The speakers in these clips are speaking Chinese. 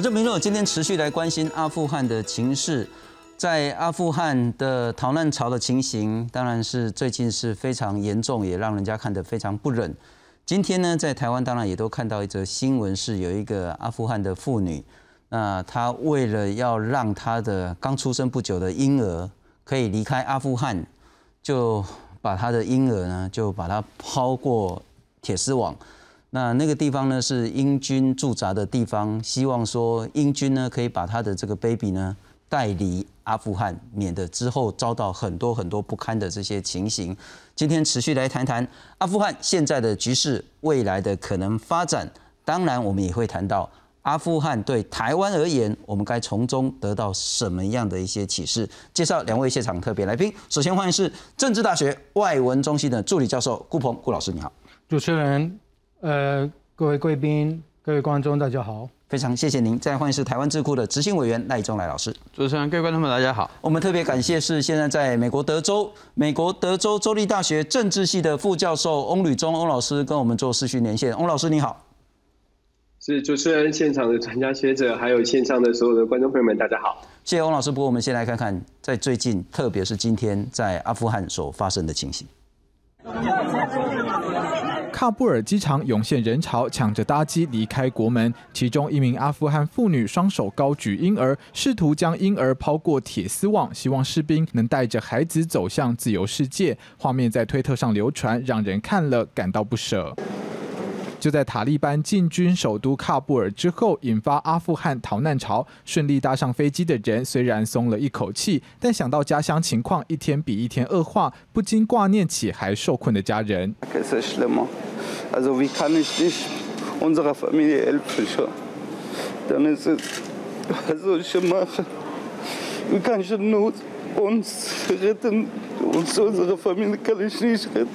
我这民众今天持续来关心阿富汗的情势，在阿富汗的逃难潮的情形，当然是最近是非常严重，也让人家看得非常不忍。今天呢，在台湾当然也都看到一则新闻，是有一个阿富汗的妇女，那她为了要让她的刚出生不久的婴儿可以离开阿富汗，就把她的婴儿呢，就把它抛过铁丝网。那那个地方呢是英军驻扎的地方，希望说英军呢可以把他的这个 baby 呢带离阿富汗，免得之后遭到很多很多不堪的这些情形。今天持续来谈谈阿富汗现在的局势，未来的可能发展。当然，我们也会谈到阿富汗对台湾而言，我们该从中得到什么样的一些启示。介绍两位现场特别来宾，首先欢迎是政治大学外文中心的助理教授顾鹏顾老师，你好，主持人。呃，各位贵宾、各位观众，大家好，非常谢谢您。再欢迎是台湾智库的执行委员赖中来老师。主持人、各位观众们，大家好。我们特别感谢是现在在美国德州，美国德州州立大学政治系的副教授翁吕中翁老师跟我们做视讯连线。翁老师你好。是主持人、现场的专家学者，还有线上的所有的观众朋友们，大家好。谢谢翁老师。不过我们先来看看在最近，特别是今天在阿富汗所发生的情形。喀布尔机场涌现人潮，抢着搭机离开国门。其中一名阿富汗妇女双手高举婴儿，试图将婴儿抛过铁丝网，希望士兵能带着孩子走向自由世界。画面在推特上流传，让人看了感到不舍。就在塔利班进军首都喀布尔之后，引发阿富汗逃难潮。顺利搭上飞机的人虽然松了一口气，但想到家乡情况一天比一天恶化，不禁挂念起还受困的家人。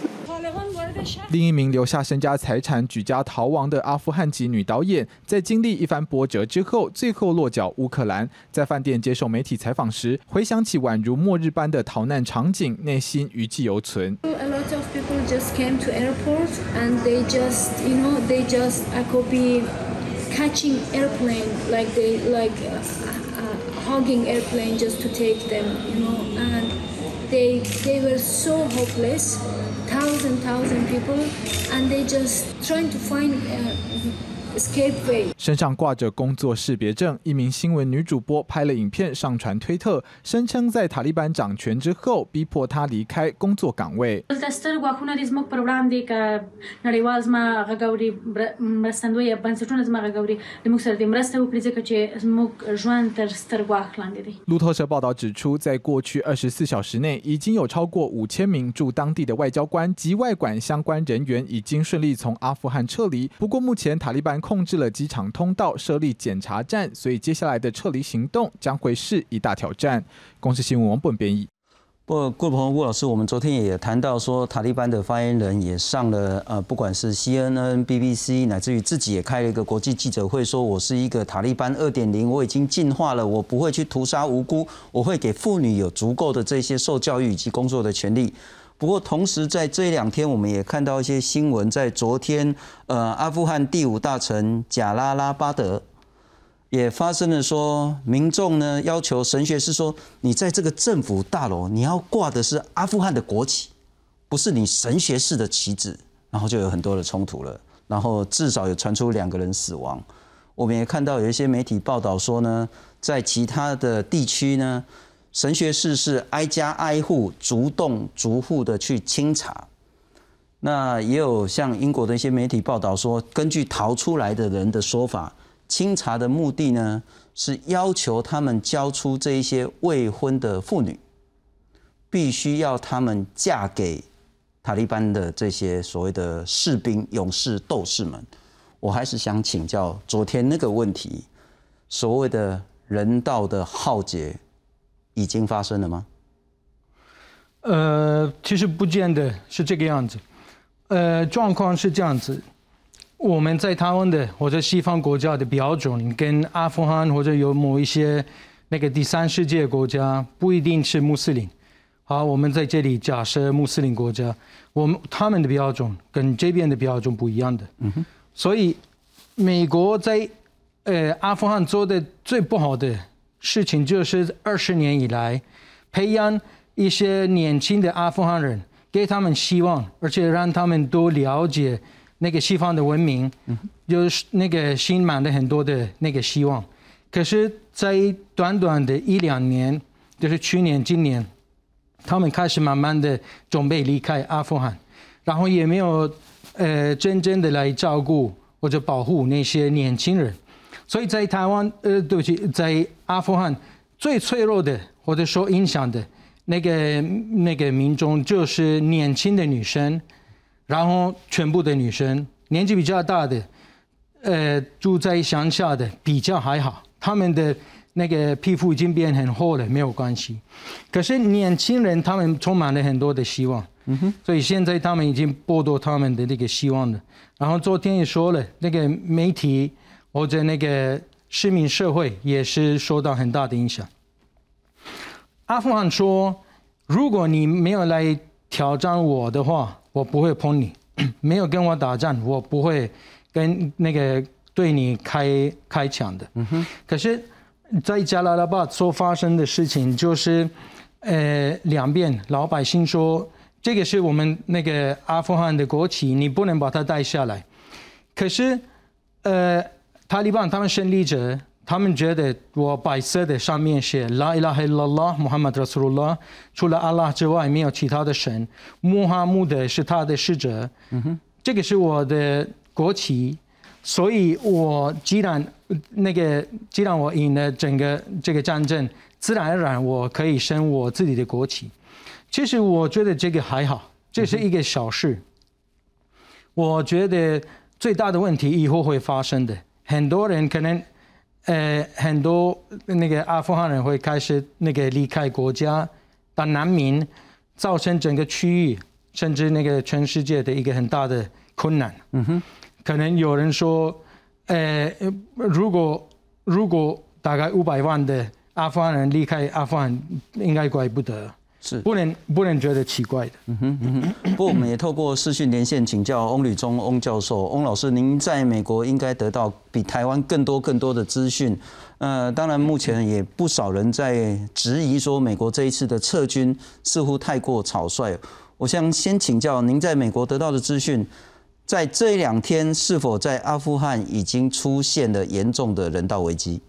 另一名留下身家财产、举家逃亡的阿富汗籍女导演，在经历一番波折之后，最后落脚乌克兰。在饭店接受媒体采访时，回想起宛如末日般的逃难场景，内心余悸犹存。A lot of people just came to airport and they just, you know, they just I could be catching airplane like they like hugging airplane just to take them, you know, and they they were so hopeless. Thousand thousand people and they just trying to find uh, 身上挂着工作识别证，一名新闻女主播拍了影片上传推特，声称在塔利班掌权之后，逼迫她离开工作岗位。路透社报道指出，在过去二十四小时内，已经有超过五千名驻当地的外交官及外管相关人员已经顺利从阿富汗撤离。不过，目前塔利班。控制了机场通道，设立检查站，所以接下来的撤离行动将会是一大挑战。公司新闻王本编译。不，过顾鹏顾老师，我们昨天也谈到说，塔利班的发言人也上了呃，不管是 CNN、BBC，乃至于自己也开了一个国际记者会，说我是一个塔利班二点零，我已经进化了，我不会去屠杀无辜，我会给妇女有足够的这些受教育以及工作的权利。不过，同时在这两天，我们也看到一些新闻。在昨天，呃，阿富汗第五大臣贾拉拉巴德也发生了说，民众呢要求神学士说，你在这个政府大楼，你要挂的是阿富汗的国旗，不是你神学士的旗帜。然后就有很多的冲突了。然后至少有传出两个人死亡。我们也看到有一些媒体报道说呢，在其他的地区呢。神学士是挨家挨户、逐栋逐户的去清查。那也有像英国的一些媒体报道说，根据逃出来的人的说法，清查的目的呢是要求他们交出这一些未婚的妇女，必须要他们嫁给塔利班的这些所谓的士兵、勇士、斗士们。我还是想请教昨天那个问题，所谓的人道的浩劫。已经发生了吗？呃，其实不见得是这个样子。呃，状况是这样子：我们在台湾的或者西方国家的标准，跟阿富汗或者有某一些那个第三世界国家不一定是穆斯林。好，我们在这里假设穆斯林国家，我们他们的标准跟这边的标准不一样的。嗯哼。所以，美国在呃，阿富汗做的最不好的事情就是二十年以来，培养一些年轻的阿富汗人，给他们希望，而且让他们多了解那个西方的文明，就是那个心满了很多的那个希望。可是，在短短的一两年，就是去年、今年，他们开始慢慢的准备离开阿富汗，然后也没有呃真正的来照顾或者保护那些年轻人。所以在台湾，呃，对不起，在阿富汗最脆弱的或者受影响的那个那个民众，就是年轻的女生，然后全部的女生，年纪比较大的，呃，住在乡下的比较还好，他们的那个皮肤已经变很厚了，没有关系。可是年轻人他们充满了很多的希望，嗯哼，所以现在他们已经剥夺他们的那个希望了。然后昨天也说了，那个媒体。或者那个市民社会也是受到很大的影响。阿富汗说：“如果你没有来挑战我的话，我不会碰你；没有跟我打仗，我不会跟那个对你开开枪的。”嗯哼。可是，在加拉拉巴所发生的事情，就是呃，两边老百姓说：“这个是我们那个阿富汗的国旗，你不能把它带下来。”可是，呃。塔利班他们胜利者，他们觉得我白色的上面写 “La ilaha illallah Muhammad Rasulullah”，除了阿拉之外没有其他的神，穆罕默德是他的使者。嗯哼，这个是我的国旗，所以我既然那个既然我赢了整个这个战争，自然而然我可以升我自己的国旗。其实我觉得这个还好，这是一个小事。我觉得最大的问题以后会发生的。很多人可能，呃，很多那个阿富汗人会开始那个离开国家，当难民，造成整个区域甚至那个全世界的一个很大的困难。嗯哼，可能有人说，呃，如果如果大概五百万的阿富汗人离开阿富汗，应该怪不得。是不能不能觉得奇怪的。嗯哼嗯哼。不过我们也透过视讯连线请教翁吕忠翁教授，翁老师，您在美国应该得到比台湾更多更多的资讯。呃，当然目前也不少人在质疑说，美国这一次的撤军似乎太过草率。我想先请教您在美国得到的资讯，在这两天是否在阿富汗已经出现了严重的人道危机？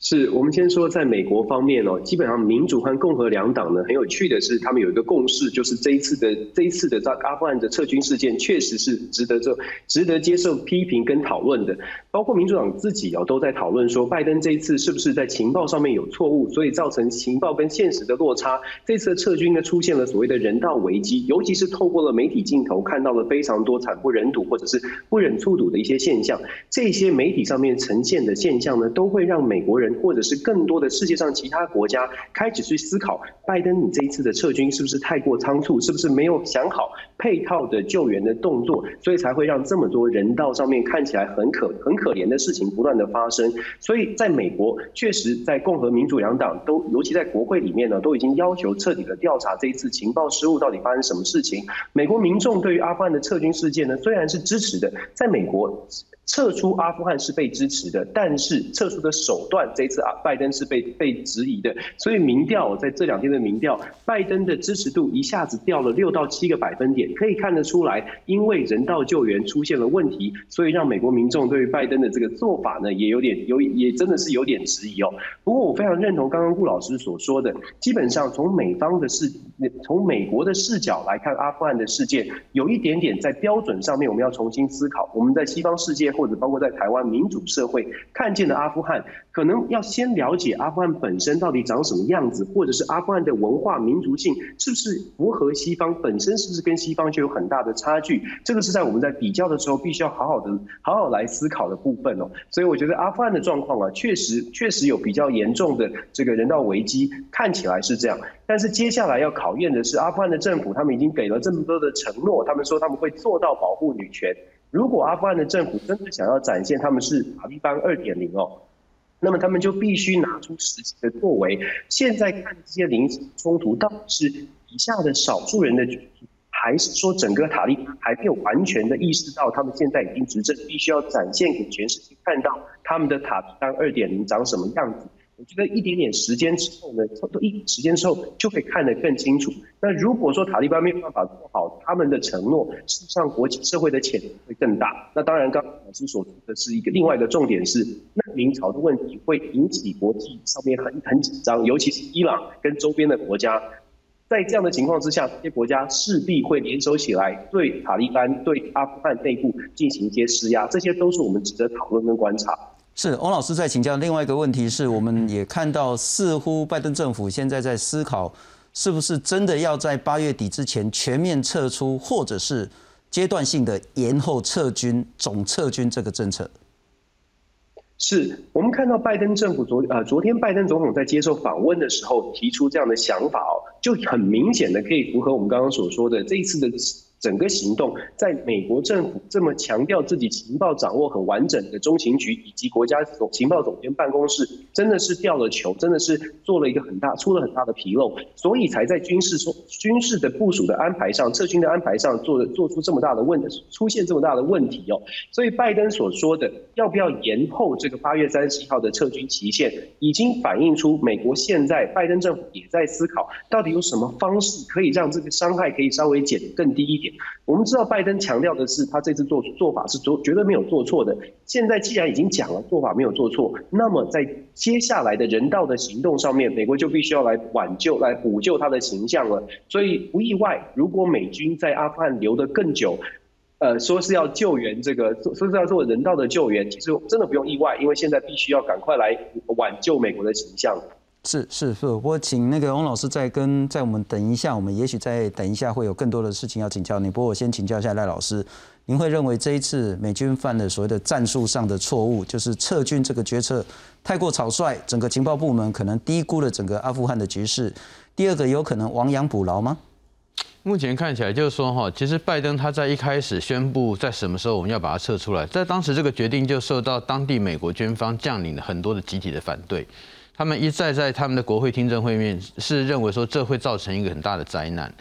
是我们先说，在美国方面哦，基本上民主和共和两党呢，很有趣的是，他们有一个共识，就是这一次的这一次的在阿富汗的撤军事件，确实是值得这值得接受批评跟讨论的。包括民主党自己哦，都在讨论说，拜登这一次是不是在情报上面有错误，所以造成情报跟现实的落差。这次的撤军呢，出现了所谓的人道危机，尤其是透过了媒体镜头，看到了非常多惨不忍睹或者是不忍卒睹的一些现象。这些媒体上面呈现的现象呢，都会让美国人。或者是更多的世界上其他国家开始去思考，拜登你这一次的撤军是不是太过仓促，是不是没有想好配套的救援的动作，所以才会让这么多人道上面看起来很可很可怜的事情不断的发生。所以在美国，确实在共和民主两党都，尤其在国会里面呢，都已经要求彻底的调查这一次情报失误到底发生什么事情。美国民众对于阿富汗的撤军事件呢，虽然是支持的，在美国。撤出阿富汗是被支持的，但是撤出的手段这一次啊，拜登是被被质疑的。所以民调在这两天的民调，拜登的支持度一下子掉了六到七个百分点，可以看得出来，因为人道救援出现了问题，所以让美国民众对于拜登的这个做法呢，也有点有也真的是有点质疑哦。不过我非常认同刚刚顾老师所说的，基本上从美方的视从美国的视角来看阿富汗的事件，有一点点在标准上面我们要重新思考。我们在西方世界。或者包括在台湾民主社会看见的阿富汗，可能要先了解阿富汗本身到底长什么样子，或者是阿富汗的文化民族性是不是符合西方本身，是不是跟西方就有很大的差距？这个是在我们在比较的时候，必须要好好的、好好来思考的部分哦。所以我觉得阿富汗的状况啊，确实确实有比较严重的这个人道危机，看起来是这样。但是接下来要考验的是阿富汗的政府，他们已经给了这么多的承诺，他们说他们会做到保护女权。如果阿富汗的政府真的想要展现他们是塔利班二点零哦，那么他们就必须拿出实际的作为。现在看这些零冲突，到底是以下的少数人的还是说整个塔利班还没有完全的意识到他们现在已经执政，必须要展现给全世界看到他们的塔利班二点零长什么样子？我觉得一点点时间之后呢，差不多一时间之后就可以看得更清楚。那如果说塔利班没有办法做好他们的承诺，事实上国际社会的潜力会更大。那当然，刚刚老师所说的是一个另外一个重点是难民潮的问题，会引起国际上面很很紧张，尤其是伊朗跟周边的国家。在这样的情况之下，这些国家势必会联手起来，对塔利班、对阿富汗内部进行一些施压。这些都是我们值得讨论跟观察。是，翁老师在请教另外一个问题是，我们也看到，似乎拜登政府现在在思考，是不是真的要在八月底之前全面撤出，或者是阶段性的延后撤军、总撤军这个政策。是我们看到拜登政府昨呃昨天拜登总统在接受访问的时候提出这样的想法哦，就很明显的可以符合我们刚刚所说的这一次的。整个行动，在美国政府这么强调自己情报掌握很完整的中情局以及国家总情报总监办公室，真的是掉了球，真的是做了一个很大出了很大的纰漏，所以才在军事说军事的部署的安排上，撤军的安排上做做出这么大的问出现这么大的问题哦。所以拜登所说的要不要延后这个八月三十一号的撤军期限，已经反映出美国现在拜登政府也在思考，到底有什么方式可以让这个伤害可以稍微减更低一点。我们知道拜登强调的是，他这次做做法是做绝对没有做错的。现在既然已经讲了做法没有做错，那么在接下来的人道的行动上面，美国就必须要来挽救、来补救他的形象了。所以不意外，如果美军在阿富汗留得更久，呃，说是要救援这个，说是要做人道的救援，其实真的不用意外，因为现在必须要赶快来挽救美国的形象。是是是，我请那个翁老师再跟在我们等一下，我们也许再等一下会有更多的事情要请教你。不过我先请教一下赖老师，您会认为这一次美军犯了所谓的战术上的错误，就是撤军这个决策太过草率，整个情报部门可能低估了整个阿富汗的局势。第二个有可能亡羊补牢吗？目前看起来就是说哈，其实拜登他在一开始宣布在什么时候我们要把它撤出来，在当时这个决定就受到当地美国军方将领的很多的集体的反对。他们一再在他们的国会听证会面是认为说这会造成一个很大的灾难。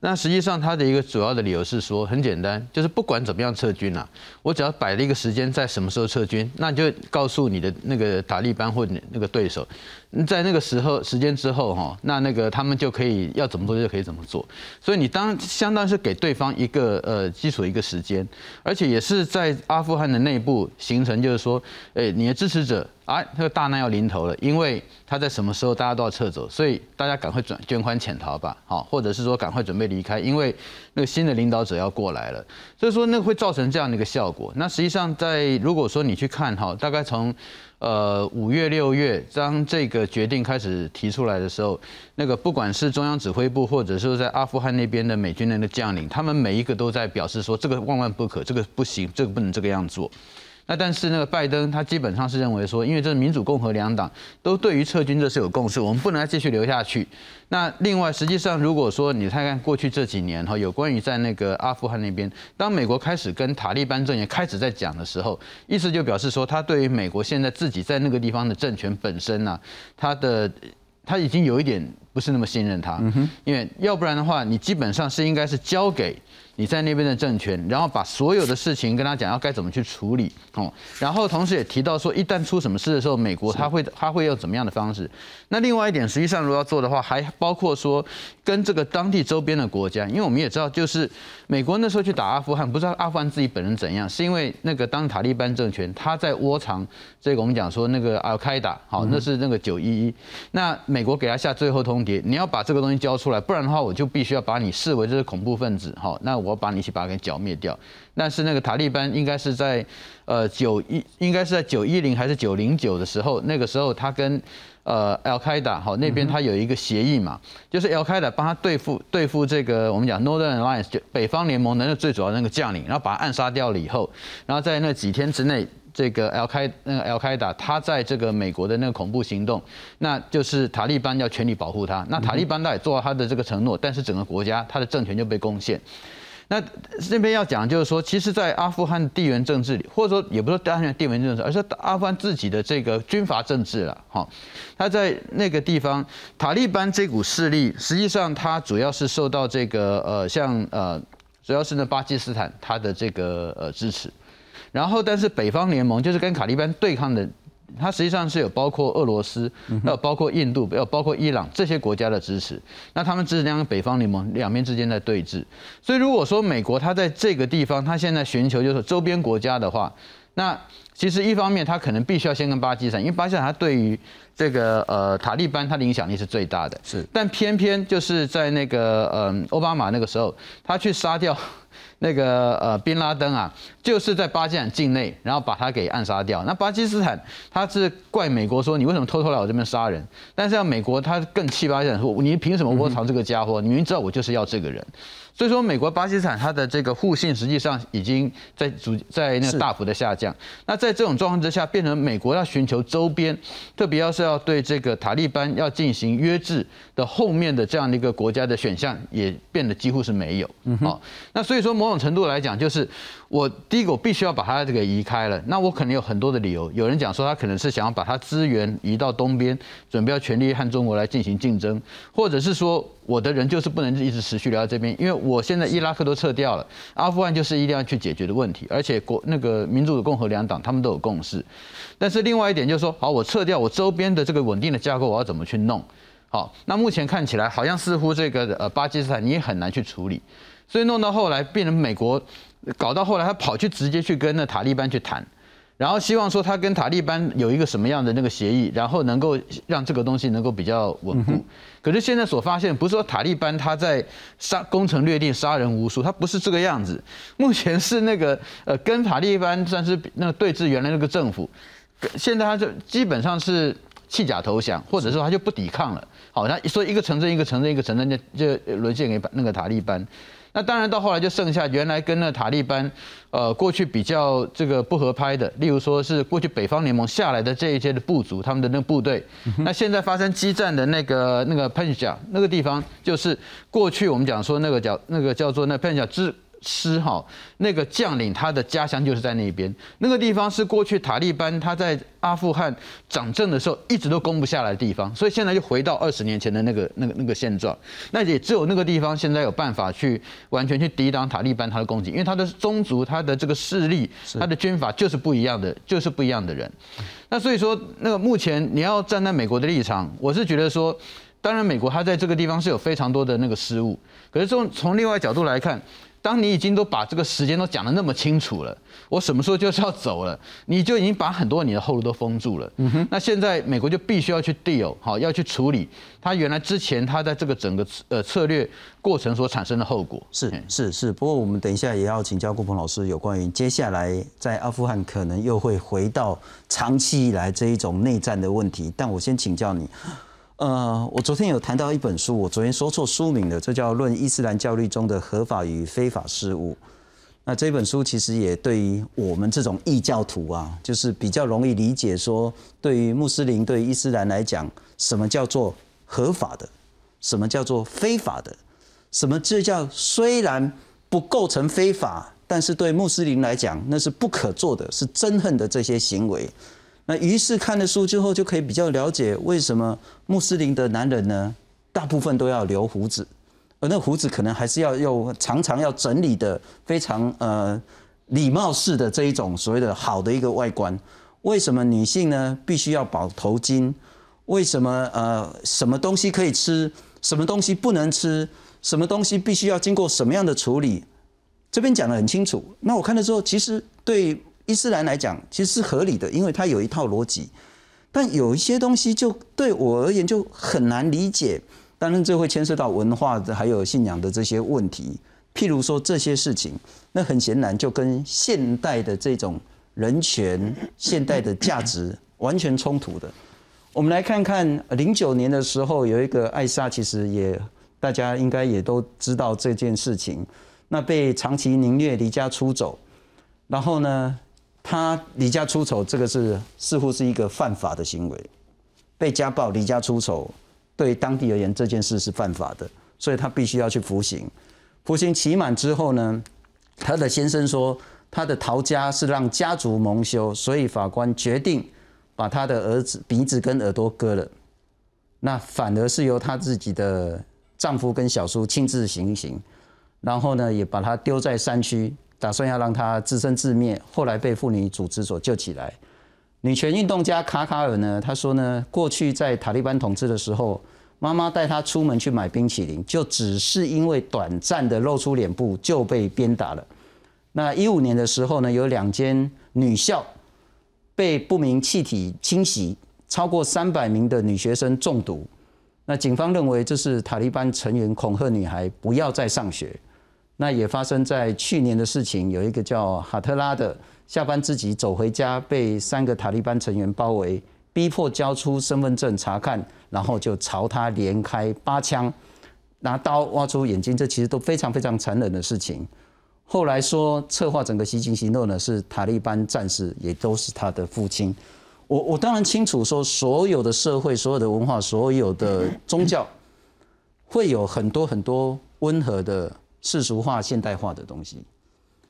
那实际上他的一个主要的理由是说很简单，就是不管怎么样撤军啊，我只要摆了一个时间在什么时候撤军，那就告诉你的那个塔利班或那个对手。在那个时候时间之后哈，那那个他们就可以要怎么做就可以怎么做，所以你当相当是给对方一个呃基础一个时间，而且也是在阿富汗的内部形成，就是说，哎，你的支持者啊，那个大难要临头了，因为他在什么时候大家都要撤走，所以大家赶快转捐款潜逃吧，好，或者是说赶快准备离开，因为那个新的领导者要过来了，所以说那会造成这样的一个效果。那实际上在如果说你去看哈，大概从呃，五月、六月，当这个决定开始提出来的时候，那个不管是中央指挥部，或者是在阿富汗那边的美军人的将领，他们每一个都在表示说，这个万万不可，这个不行，这个不能这个样做。那但是那个拜登他基本上是认为说，因为这是民主共和两党都对于撤军这是有共识，我们不能再继续留下去。那另外，实际上如果说你看看过去这几年哈，有关于在那个阿富汗那边，当美国开始跟塔利班政权开始在讲的时候，意思就表示说，他对于美国现在自己在那个地方的政权本身呢，他的他已经有一点不是那么信任他，因为要不然的话，你基本上是应该是交给。你在那边的政权，然后把所有的事情跟他讲，要该怎么去处理哦。然后同时也提到说，一旦出什么事的时候，美国他会他会用怎么样的方式？那另外一点，实际上如果要做的话，还包括说跟这个当地周边的国家，因为我们也知道，就是美国那时候去打阿富汗，不知道阿富汗自己本人怎样，是因为那个当塔利班政权他在窝藏这个我们讲说那个阿开达，好，那是那个九一一。那美国给他下最后通牒，你要把这个东西交出来，不然的话，我就必须要把你视为这是恐怖分子，好，那我。我把你一起把它给剿灭掉，但是那个塔利班应该是在呃九一，应该是在九一零还是九零九的时候，那个时候他跟呃 Al Qaeda 好那边他有一个协议嘛，就是 Al Qaeda 帮他对付对付这个我们讲 Northern Alliance 就北方联盟的那最主要那个将领，然后把他暗杀掉了以后，然后在那几天之内，这个 L 开那个 Al Qaeda 他在这个美国的那个恐怖行动，那就是塔利班要全力保护他，那塔利班他也做了他的这个承诺，但是整个国家他的政权就被攻陷。那这边要讲就是说，其实，在阿富汗地缘政治里，或者说也不是单纯地缘政治，而是阿富汗自己的这个军阀政治了。哈，他在那个地方，塔利班这股势力，实际上它主要是受到这个呃，像呃，主要是呢巴基斯坦它的这个呃支持，然后但是北方联盟就是跟塔利班对抗的。它实际上是有包括俄罗斯，还有包括印度，有包括伊朗这些国家的支持。那他们支持两个北方联盟两边之间在对峙。所以如果说美国它在这个地方，它现在寻求就是周边国家的话，那其实一方面它可能必须要先跟巴基斯坦，因为巴基斯坦它对于这个呃塔利班它的影响力是最大的。是，但偏偏就是在那个呃奥巴马那个时候，他去杀掉。那个呃，宾拉登啊，就是在巴基斯坦境内，然后把他给暗杀掉。那巴基斯坦他是怪美国说你为什么偷偷来我这边杀人？但是要美国他更气巴基斯坦说你凭什么窝藏这个家伙？你明知道我就是要这个人。所以说，美国巴基斯坦它的这个互信实际上已经在逐在那个大幅的下降。那在这种状况之下，变成美国要寻求周边，特别要是要对这个塔利班要进行约制的后面的这样的一个国家的选项，也变得几乎是没有。好，那所以说某种程度来讲，就是。我第一个我必须要把它这个移开了，那我可能有很多的理由。有人讲说他可能是想要把它资源移到东边，准备要全力和中国来进行竞争，或者是说我的人就是不能一直持续留在这边，因为我现在伊拉克都撤掉了，阿富汗就是一定要去解决的问题，而且国那个民主的共和两党他们都有共识。但是另外一点就是说，好，我撤掉我周边的这个稳定的架构，我要怎么去弄？好，那目前看起来好像似乎这个呃巴基斯坦你也很难去处理，所以弄到后来变成美国。搞到后来，他跑去直接去跟那塔利班去谈，然后希望说他跟塔利班有一个什么样的那个协议，然后能够让这个东西能够比较稳固。可是现在所发现，不是说塔利班他在杀攻城略地、杀人无数，他不是这个样子。目前是那个呃，跟塔利班算是那个对峙原来那个政府，现在他就基本上是弃甲投降，或者说他就不抵抗了。好，那说一个城镇一个城镇一个城镇就就沦陷给那个塔利班。那当然，到后来就剩下原来跟那塔利班，呃，过去比较这个不合拍的，例如说是过去北方联盟下来的这一些的部族，他们的那个部队。那现在发生激战的那个那个潘贾那个地方，就是过去我们讲说那个叫那个叫做那潘贾之。师哈，那个将领他的家乡就是在那边，那个地方是过去塔利班他在阿富汗掌政的时候一直都攻不下来的地方，所以现在就回到二十年前的那个那个那个现状。那也只有那个地方现在有办法去完全去抵挡塔利班他的攻击，因为他的宗族他的这个势力他的军阀就是不一样的，就是不一样的人。那所以说，那个目前你要站在美国的立场，我是觉得说，当然美国他在这个地方是有非常多的那个失误，可是从从另外角度来看。当你已经都把这个时间都讲得那么清楚了，我什么时候就是要走了，你就已经把很多你的后路都封住了。那现在美国就必须要去 deal，好，要去处理他原来之前他在这个整个呃策略过程所产生的后果。是是是，不过我们等一下也要请教顾鹏老师有关于接下来在阿富汗可能又会回到长期以来这一种内战的问题，但我先请教你。呃，我昨天有谈到一本书，我昨天说错书名了，这叫《论伊斯兰教律中的合法与非法事务》。那这本书其实也对于我们这种异教徒啊，就是比较容易理解，说对于穆斯林、对于伊斯兰来讲，什么叫做合法的，什么叫做非法的，什么这叫虽然不构成非法，但是对穆斯林来讲那是不可做的，是憎恨的这些行为。那于是看了书之后，就可以比较了解为什么穆斯林的男人呢，大部分都要留胡子，而那胡子可能还是要用常常要整理的非常呃礼貌式的这一种所谓的好的一个外观。为什么女性呢必须要绑头巾？为什么呃什么东西可以吃，什么东西不能吃？什么东西必须要经过什么样的处理？这边讲得很清楚。那我看了之后，其实对。伊斯兰来讲，其实是合理的，因为它有一套逻辑。但有一些东西就对我而言就很难理解。当然，这会牵涉到文化的还有信仰的这些问题。譬如说这些事情，那很显然就跟现代的这种人权、现代的价值完全冲突的。我们来看看零九年的时候，有一个艾莎，其实也大家应该也都知道这件事情。那被长期凌虐、离家出走，然后呢？他离家出走，这个是似乎是一个犯法的行为。被家暴、离家出走，对当地而言，这件事是犯法的，所以他必须要去服刑。服刑期满之后呢，他的先生说他的逃家是让家族蒙羞，所以法官决定把他的儿子鼻子跟耳朵割了。那反而是由他自己的丈夫跟小叔亲自行刑，然后呢，也把他丢在山区，打算要让她自生自灭。后来被妇女组织所救起来。女权运动家卡卡尔呢，他说呢，过去在塔利班统治的时候，妈妈带她出门去买冰淇淋，就只是因为短暂的露出脸部就被鞭打了。那一五年的时候呢，有两间女校被不明气体侵袭。超过三百名的女学生中毒，那警方认为这是塔利班成员恐吓女孩不要再上学。那也发生在去年的事情，有一个叫哈特拉的下班自己走回家，被三个塔利班成员包围，逼迫交出身份证查看，然后就朝他连开八枪，拿刀挖出眼睛，这其实都非常非常残忍的事情。后来说策划整个袭击行动呢是塔利班战士，也都是他的父亲。我我当然清楚，说所有的社会、所有的文化、所有的宗教，会有很多很多温和的世俗化、现代化的东西，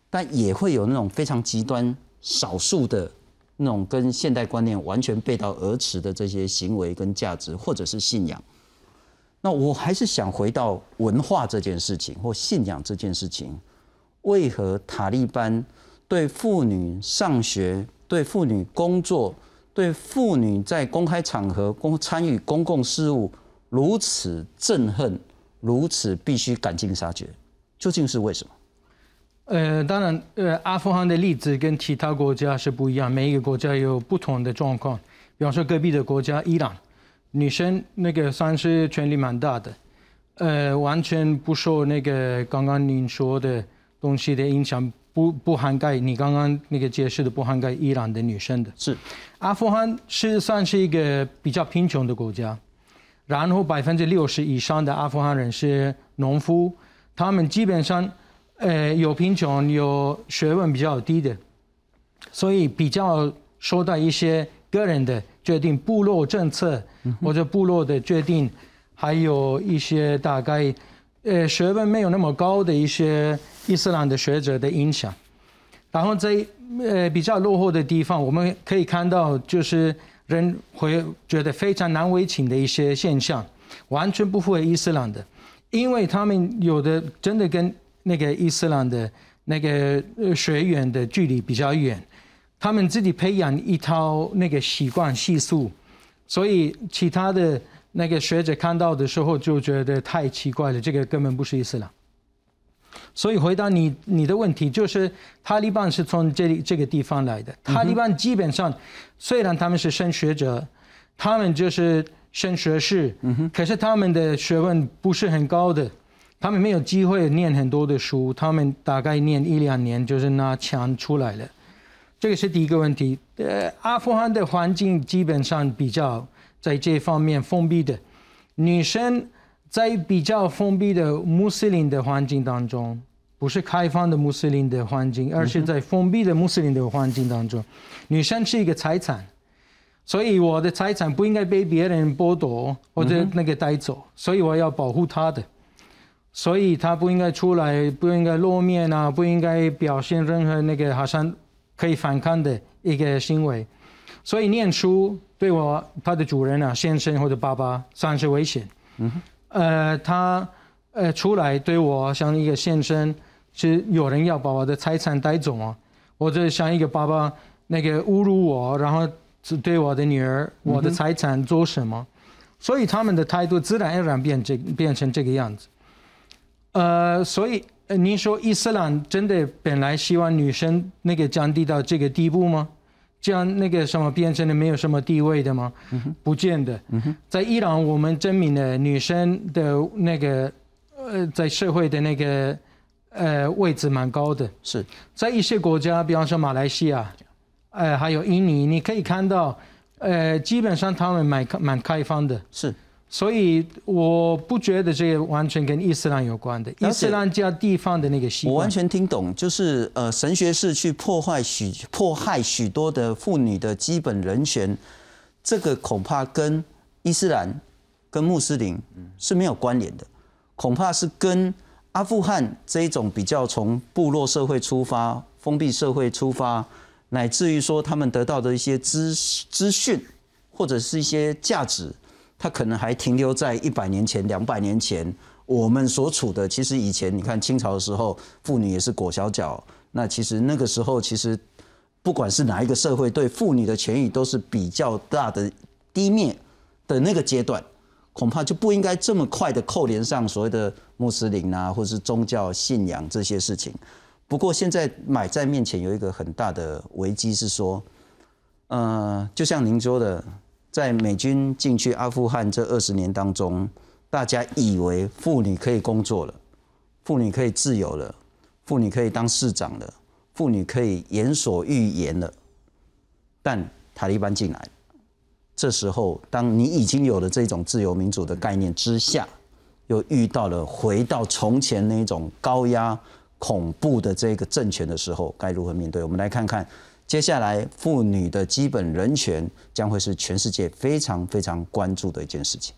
但也会有那种非常极端、少数的那种跟现代观念完全背道而驰的这些行为跟价值，或者是信仰。那我还是想回到文化这件事情或信仰这件事情，为何塔利班对妇女上学、对妇女工作？对妇女在公开场合公参与公共事务如此憎恨，如此必须赶尽杀绝，究竟是为什么？呃，当然，呃，阿富汗的例子跟其他国家是不一样，每一个国家有不同的状况。比方说，隔壁的国家伊朗，女生那个算是权力蛮大的，呃，完全不受那个刚刚您说的东西的影响。不不涵盖你刚刚那个解释的不涵盖伊朗的女生的是，阿富汗是算是一个比较贫穷的国家，然后百分之六十以上的阿富汗人是农夫，他们基本上呃有贫穷有学问比较低的，所以比较受到一些个人的决定、部落政策或者部落的决定，还有一些大概。呃，学问没有那么高的一些伊斯兰的学者的影响，然后在呃比较落后的地方，我们可以看到就是人会觉得非常难为情的一些现象，完全不符合伊斯兰的，因为他们有的真的跟那个伊斯兰的那个学员的距离比较远，他们自己培养一套那个习惯习俗，所以其他的。那个学者看到的时候就觉得太奇怪了，这个根本不是伊斯兰。所以回答你你的问题，就是塔利班是从这里这个地方来的。塔利班基本上虽然他们是升学者，他们就是升学士，可是他们的学问不是很高的，他们没有机会念很多的书，他们大概念一两年就是拿枪出来了。这个是第一个问题。呃，阿富汗的环境基本上比较。在这方面封闭的女生，在比较封闭的穆斯林的环境当中，不是开放的穆斯林的环境，而是在封闭的穆斯林的环境当中，女生是一个财产，所以我的财产不应该被别人剥夺或者那个带走，所以我要保护他的，所以他不应该出来，不应该露面啊，不应该表现任何那个好像可以反抗的一个行为，所以念书。对我，他的主人啊，先生或者爸爸算是危险。嗯。呃，他呃出来对我像一个先生，是有人要把我的财产带走啊，或者像一个爸爸那个侮辱我，然后只对我的女儿、我的财产做什么？所以他们的态度自然而然变这变成这个样子。呃，所以您说伊斯兰真的本来希望女生那个降低到这个地步吗？这样那个什么变成了没有什么地位的吗？不见得。在伊朗，我们证明了女生的那个呃，在社会的那个呃位置蛮高的。是在一些国家，比方说马来西亚，呃，还有印尼，你可以看到，呃，基本上他们蛮蛮开放的。是。所以我不觉得这个完全跟伊斯兰有关的，伊斯兰教地方的那个习惯。我完全听懂，就是呃，神学士去破坏许迫害许多的妇女的基本人权，这个恐怕跟伊斯兰跟穆斯林是没有关联的，恐怕是跟。阿富汗这一种比较从部落社会出发、封闭社会出发，乃至于说他们得到的一些资资讯或者是一些价值，它可能还停留在一百年前、两百年前我们所处的。其实以前你看清朝的时候，妇女也是裹小脚，那其实那个时候其实不管是哪一个社会，对妇女的权益都是比较大的低面的那个阶段。恐怕就不应该这么快的扣连上所谓的穆斯林啊，或者是宗教信仰这些事情。不过现在买在面前有一个很大的危机是说，呃，就像您说的，在美军进去阿富汗这二十年当中，大家以为妇女可以工作了，妇女可以自由了，妇女可以当市长了，妇女可以言所欲言了，但塔利班进来。这时候，当你已经有了这种自由民主的概念之下，又遇到了回到从前那种高压、恐怖的这个政权的时候，该如何面对？我们来看看，接下来妇女的基本人权将会是全世界非常非常关注的一件事情。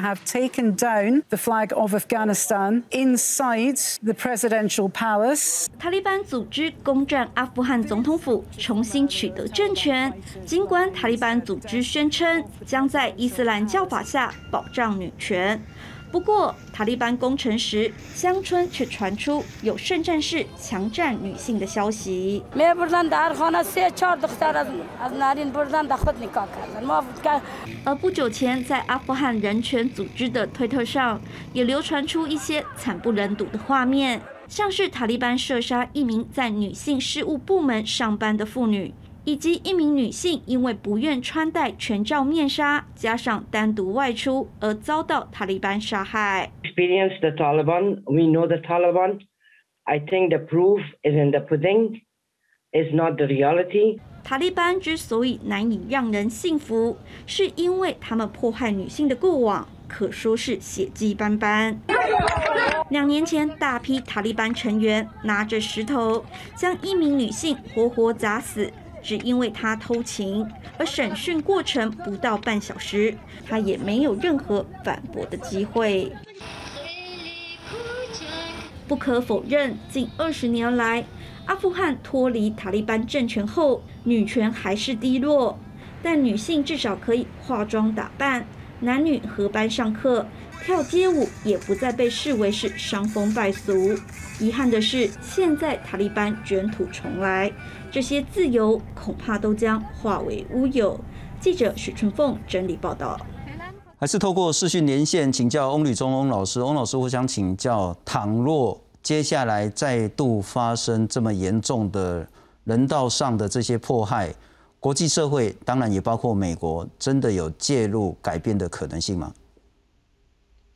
have taken down the flag of Afghanistan inside the presidential palace. 塔利班组织攻占阿富汗总统府，重新取得政权。尽管塔利班组织宣称将在伊斯兰教法下保障女权。不过，塔利班攻城时，乡村却传出有圣战士强占女性的消息。而不久前，在阿富汗人权组织的推特上，也流传出一些惨不忍睹的画面，像是塔利班射杀一名在女性事务部门上班的妇女。以及一名女性因为不愿穿戴全罩面纱，加上单独外出而遭到塔利班杀害。Experience the Taliban, we know the Taliban. I think the proof is in the pudding, is not the reality. 塔利班之所以难以让人信服，是因为他们迫害女性的过往可说是血迹斑斑。两年前，大批塔利班成员拿着石头将一名女性活活砸死。只因为他偷情，而审讯过程不到半小时，他也没有任何反驳的机会。不可否认，近二十年来，阿富汗脱离塔利班政权后，女权还是低落，但女性至少可以化妆打扮，男女合班上课。跳街舞也不再被视为是伤风败俗。遗憾的是，现在塔利班卷土重来，这些自由恐怕都将化为乌有。记者许春凤整理报道。还是透过视讯连线请教翁吕中翁老师。翁老师，我想请教：倘若接下来再度发生这么严重的人道上的这些迫害，国际社会当然也包括美国，真的有介入改变的可能性吗？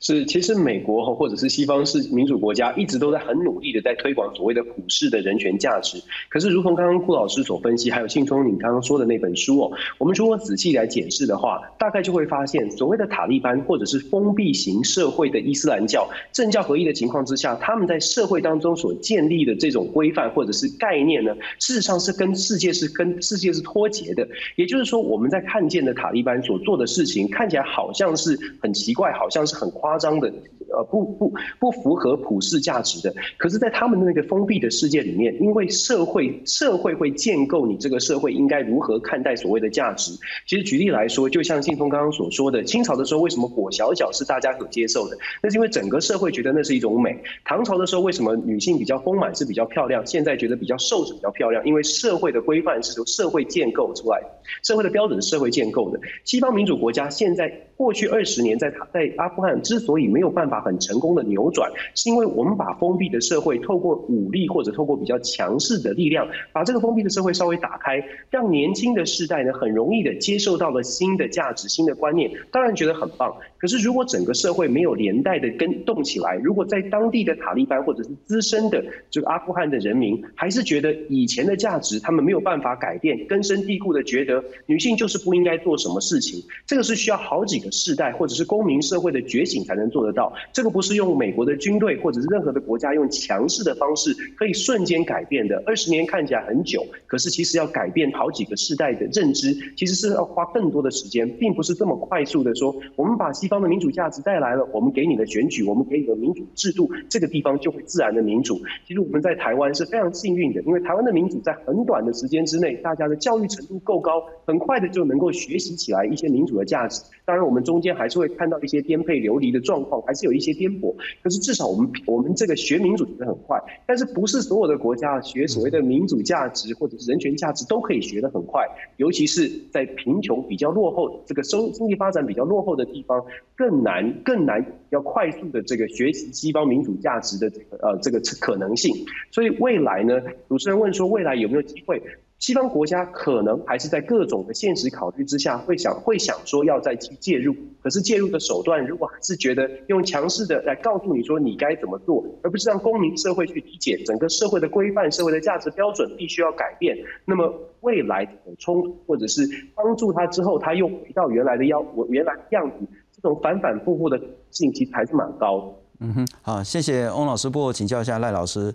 是，其实美国或者是西方是民主国家，一直都在很努力的在推广所谓的普世的人权价值。可是，如同刚刚顾老师所分析，还有信聪你刚刚说的那本书哦，我们如果仔细来检视的话，大概就会发现，所谓的塔利班或者是封闭型社会的伊斯兰教政教合一的情况之下，他们在社会当中所建立的这种规范或者是概念呢，事实上是跟世界是跟世界是脱节的。也就是说，我们在看见的塔利班所做的事情，看起来好像是很奇怪，好像是很夸。夸张的，呃，不不不符合普世价值的。可是，在他们的那个封闭的世界里面，因为社会社会会建构你这个社会应该如何看待所谓的价值。其实举例来说，就像信通刚刚所说的，清朝的时候为什么裹小脚是大家所接受的？那是因为整个社会觉得那是一种美。唐朝的时候为什么女性比较丰满是比较漂亮？现在觉得比较瘦是比较漂亮？因为社会的规范是由社会建构出来的，社会的标准是社会建构的。西方民主国家现在过去二十年在在阿富汗之所以没有办法很成功的扭转，是因为我们把封闭的社会透过武力或者透过比较强势的力量，把这个封闭的社会稍微打开，让年轻的世代呢很容易的接受到了新的价值、新的观念，当然觉得很棒。可是如果整个社会没有连带的跟动起来，如果在当地的塔利班或者是资深的这个阿富汗的人民，还是觉得以前的价值他们没有办法改变，根深蒂固的觉得女性就是不应该做什么事情，这个是需要好几个世代或者是公民社会的觉醒。才能做得到，这个不是用美国的军队或者是任何的国家用强势的方式可以瞬间改变的。二十年看起来很久，可是其实要改变好几个世代的认知，其实是要花更多的时间，并不是这么快速的说，我们把西方的民主价值带来了，我们给你的选举，我们给你的民主制度，这个地方就会自然的民主。其实我们在台湾是非常幸运的，因为台湾的民主在很短的时间之内，大家的教育程度够高，很快的就能够学习起来一些民主的价值。当然，我们中间还是会看到一些颠沛流离的状况，还是有一些颠簸。可是至少我们我们这个学民主学得很快，但是不是所有的国家学所谓的民主价值或者是人权价值都可以学得很快，尤其是在贫穷比较落后、这个生经济发展比较落后的地方，更难更难要快速的这个学习西方民主价值的呃这个可能性。所以未来呢，主持人问说未来有没有机会？西方国家可能还是在各种的现实考虑之下，会想会想说要再去介入。可是介入的手段，如果还是觉得用强势的来告诉你说你该怎么做，而不是让公民社会去理解整个社会的规范、社会的价值标准必须要改变，那么未来有冲突或者是帮助他之后，他又回到原来的样原来的样子，这种反反复复的性其实还是蛮高。嗯哼，好，谢谢翁老师。不过请教一下赖老师，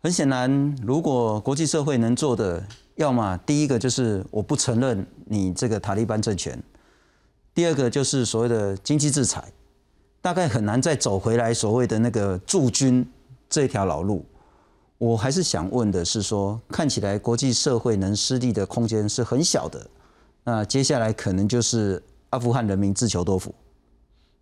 很显然，如果国际社会能做的。要么第一个就是我不承认你这个塔利班政权，第二个就是所谓的经济制裁，大概很难再走回来所谓的那个驻军这条老路。我还是想问的是说，看起来国际社会能施力的空间是很小的，那接下来可能就是阿富汗人民自求多福。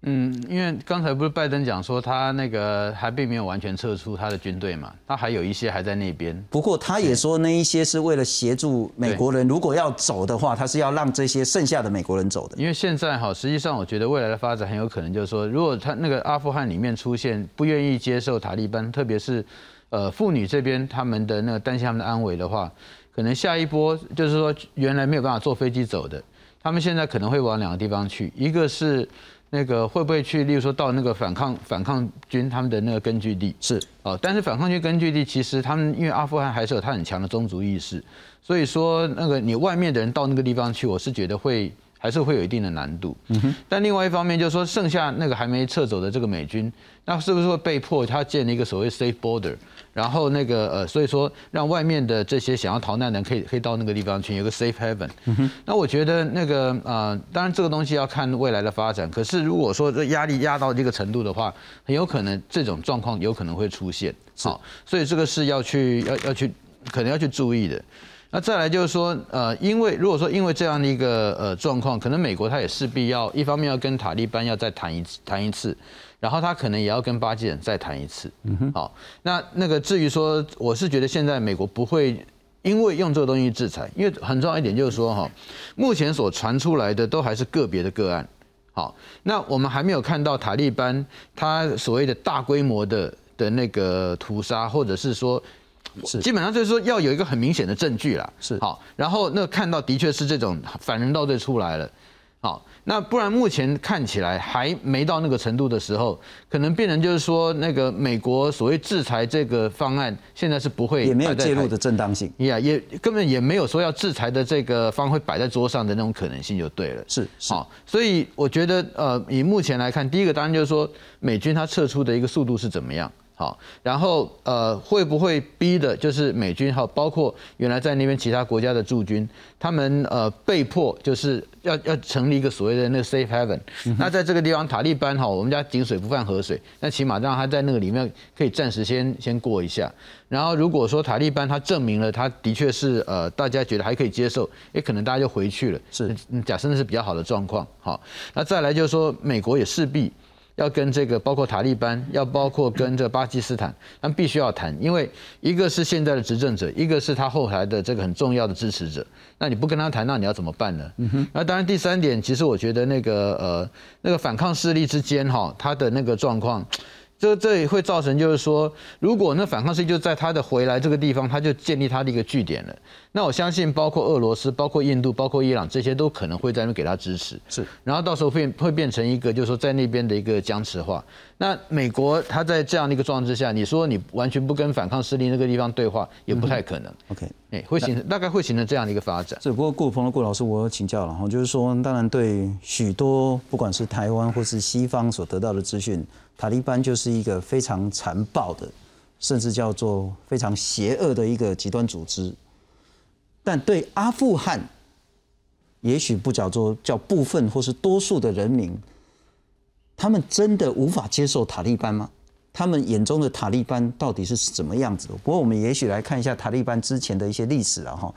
嗯，因为刚才不是拜登讲说他那个还并没有完全撤出他的军队嘛，他还有一些还在那边。不过他也说那一些是为了协助美国人，如果要走的话，他是要让这些剩下的美国人走的。因为现在哈，实际上我觉得未来的发展很有可能就是说，如果他那个阿富汗里面出现不愿意接受塔利班，特别是呃妇女这边他们的那个担心他们的安危的话，可能下一波就是说原来没有办法坐飞机走的，他们现在可能会往两个地方去，一个是。那个会不会去？例如说到那个反抗反抗军他们的那个根据地是哦，但是反抗军根据地其实他们因为阿富汗还是有他很强的宗族意识，所以说那个你外面的人到那个地方去，我是觉得会。还是会有一定的难度，嗯但另外一方面就是说，剩下那个还没撤走的这个美军，那是不是会被迫他建立一个所谓 safe border，然后那个呃，所以说让外面的这些想要逃难的人可以可以到那个地方去，有个 safe heaven。那我觉得那个呃，当然这个东西要看未来的发展，可是如果说这压力压到这个程度的话，很有可能这种状况有可能会出现。好，所以这个是要去要要去可能要去注意的。那再来就是说，呃，因为如果说因为这样的一个呃状况，可能美国他也势必要一方面要跟塔利班要再谈一次谈一次，然后他可能也要跟巴基人再谈一次。嗯哼。好，那那个至于说，我是觉得现在美国不会因为用这个东西制裁，因为很重要一点就是说哈，目前所传出来的都还是个别的个案。好，那我们还没有看到塔利班他所谓的大规模的的那个屠杀，或者是说。是，基本上就是说要有一个很明显的证据啦。是，好，然后那看到的确是这种反人道罪出来了，好，那不然目前看起来还没到那个程度的时候，可能变成就是说那个美国所谓制裁这个方案现在是不会也没有介入的正当性，呀，也根本也没有说要制裁的这个方会摆在桌上的那种可能性就对了。是，好，所以我觉得呃，以目前来看，第一个当然就是说美军他撤出的一个速度是怎么样。好，然后呃，会不会逼的，就是美军还有包括原来在那边其他国家的驻军，他们呃被迫就是要要成立一个所谓的那个 safe haven。那在这个地方，塔利班哈，我们家井水不犯河水，那起码让他在那个里面可以暂时先先过一下。然后如果说塔利班他证明了他的确是呃大家觉得还可以接受，也可能大家就回去了。是，假设那是比较好的状况。好，那再来就是说，美国也势必。要跟这个包括塔利班，要包括跟这巴基斯坦，他们必须要谈，因为一个是现在的执政者，一个是他后台的这个很重要的支持者。那你不跟他谈，那你要怎么办呢？那当然，第三点，其实我觉得那个呃那个反抗势力之间哈，他的那个状况。这这也会造成，就是说，如果那反抗势力就在他的回来这个地方，他就建立他的一个据点了。那我相信，包括俄罗斯、包括印度、包括伊朗这些，都可能会在那边给他支持。是，然后到时候会会变成一个，就是说在那边的一个僵持化。那美国他在这样的一个状况之下，你说你完全不跟反抗势力那个地方对话，也不太可能。OK，哎，会形成大概会形成这样的一个发展。只不过顾鹏的顾老师，我请教了哈，就是说，当然对许多不管是台湾或是西方所得到的资讯。塔利班就是一个非常残暴的，甚至叫做非常邪恶的一个极端组织。但对阿富汗，也许不叫做叫部分或是多数的人民，他们真的无法接受塔利班吗？他们眼中的塔利班到底是怎么样子的？不过我们也许来看一下塔利班之前的一些历史了哈。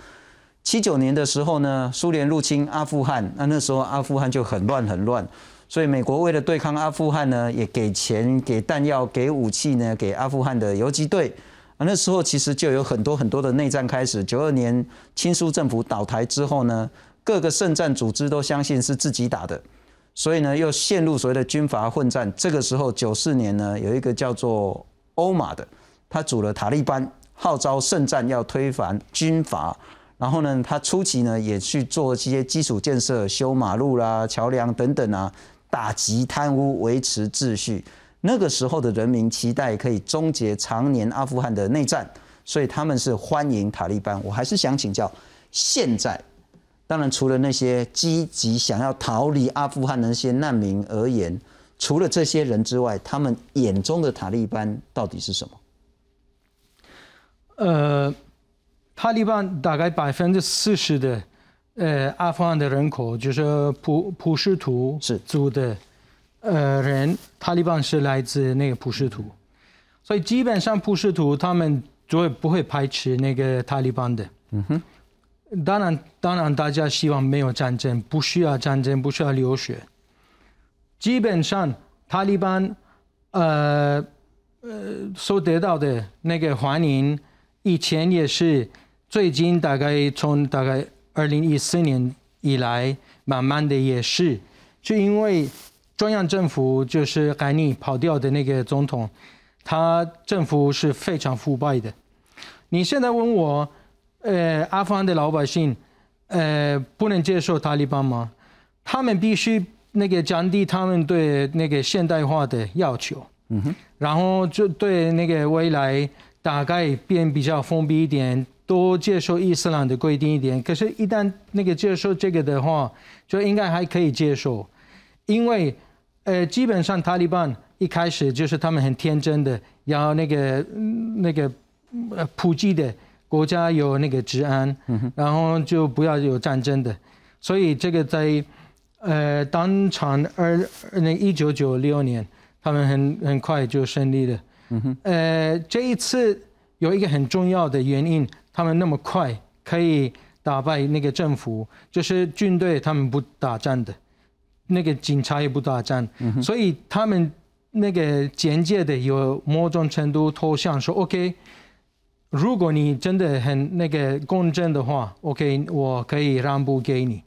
七九年的时候呢，苏联入侵阿富汗，那那时候阿富汗就很乱很乱，所以美国为了对抗阿富汗呢，也给钱、给弹药、给武器呢，给阿富汗的游击队。啊，那时候其实就有很多很多的内战开始。九二年亲苏政府倒台之后呢，各个圣战组织都相信是自己打的，所以呢又陷入所谓的军阀混战。这个时候九四年呢，有一个叫做欧马的，他组了塔利班，号召圣战要推翻军阀。然后呢，他初期呢也去做一些基础建设，修马路啦、桥梁等等啊，打击贪污，维持秩序。那个时候的人民期待可以终结常年阿富汗的内战，所以他们是欢迎塔利班。我还是想请教，现在当然除了那些积极想要逃离阿富汗的那些难民而言，除了这些人之外，他们眼中的塔利班到底是什么？呃。塔利班大概百分之四十的，呃，阿富汗的人口就是普普什图族的，呃，人。塔利班是来自那个普什图，所以基本上普什图他们就会不会排斥那个塔利班的。嗯哼。当然，当然，大家希望没有战争，不需要战争，不需要流血。基本上，塔利班，呃，呃，所得到的那个欢迎，以前也是。最近大概从大概二零一四年以来，慢慢的也是，就因为中央政府就是甘尼跑掉的那个总统，他政府是非常腐败的。你现在问我，呃，阿富汗的老百姓，呃，不能接受塔利班吗？他们必须那个降低他们对那个现代化的要求，嗯哼，然后就对那个未来大概变比较封闭一点。多接受伊斯兰的规定一点，可是，一旦那个接受这个的话，就应该还可以接受，因为，呃，基本上塔利班一开始就是他们很天真的然后那个那个呃普及的国家有那个治安，然后就不要有战争的，所以这个在呃当场二那一九九六年，他们很很快就胜利了，呃，这一次有一个很重要的原因。他们那么快可以打败那个政府，就是军队他们不打仗的，那个警察也不打仗，所以他们那个间接的有某种程度投降，说 OK，如果你真的很那个公正的话，OK，我可以让步给你。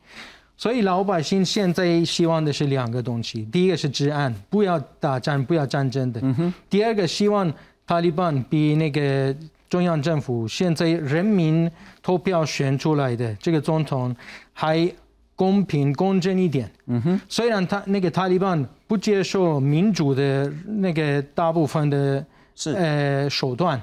所以老百姓现在希望的是两个东西：第一个是治安，不要打仗，不要战争的；第二个希望塔利班比那个。中央政府现在人民投票选出来的这个总统还公平公正一点。嗯哼，虽然他那个塔利班不接受民主的那个大部分的是呃手段，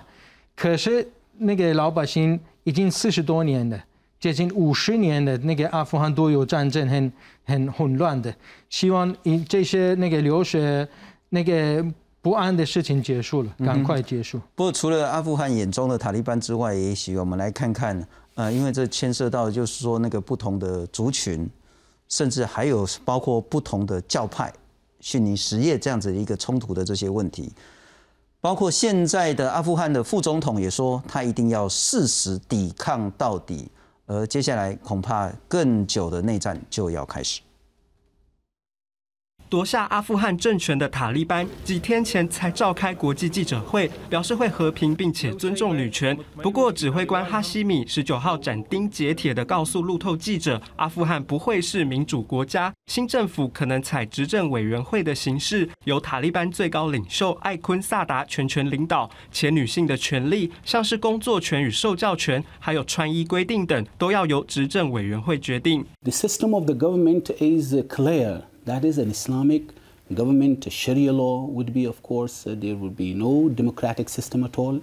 可是那个老百姓已经四十多年了，接近五十年的那个阿富汗都有战争，很很混乱的，希望以这些那个留学那个。不安的事情结束了，赶快结束。不过，除了阿富汗眼中的塔利班之外，也许我们来看看，呃，因为这牵涉到就是说那个不同的族群，甚至还有包括不同的教派、逊尼什叶这样子的一个冲突的这些问题。包括现在的阿富汗的副总统也说，他一定要誓死抵抗到底，而接下来恐怕更久的内战就要开始。夺下阿富汗政权的塔利班几天前才召开国际记者会，表示会和平并且尊重女权。不过，指挥官哈希米十九号斩钉截铁地告诉路透记者，阿富汗不会是民主国家，新政府可能采执政委员会的形式，由塔利班最高领袖艾昆萨达全权领导，且女性的权利，像是工作权与受教权，还有穿衣规定等，都要由执政委员会决定。The system of the government is clear. that is an Islamic government. Sharia law would be, of course, uh, there would be no democratic system at all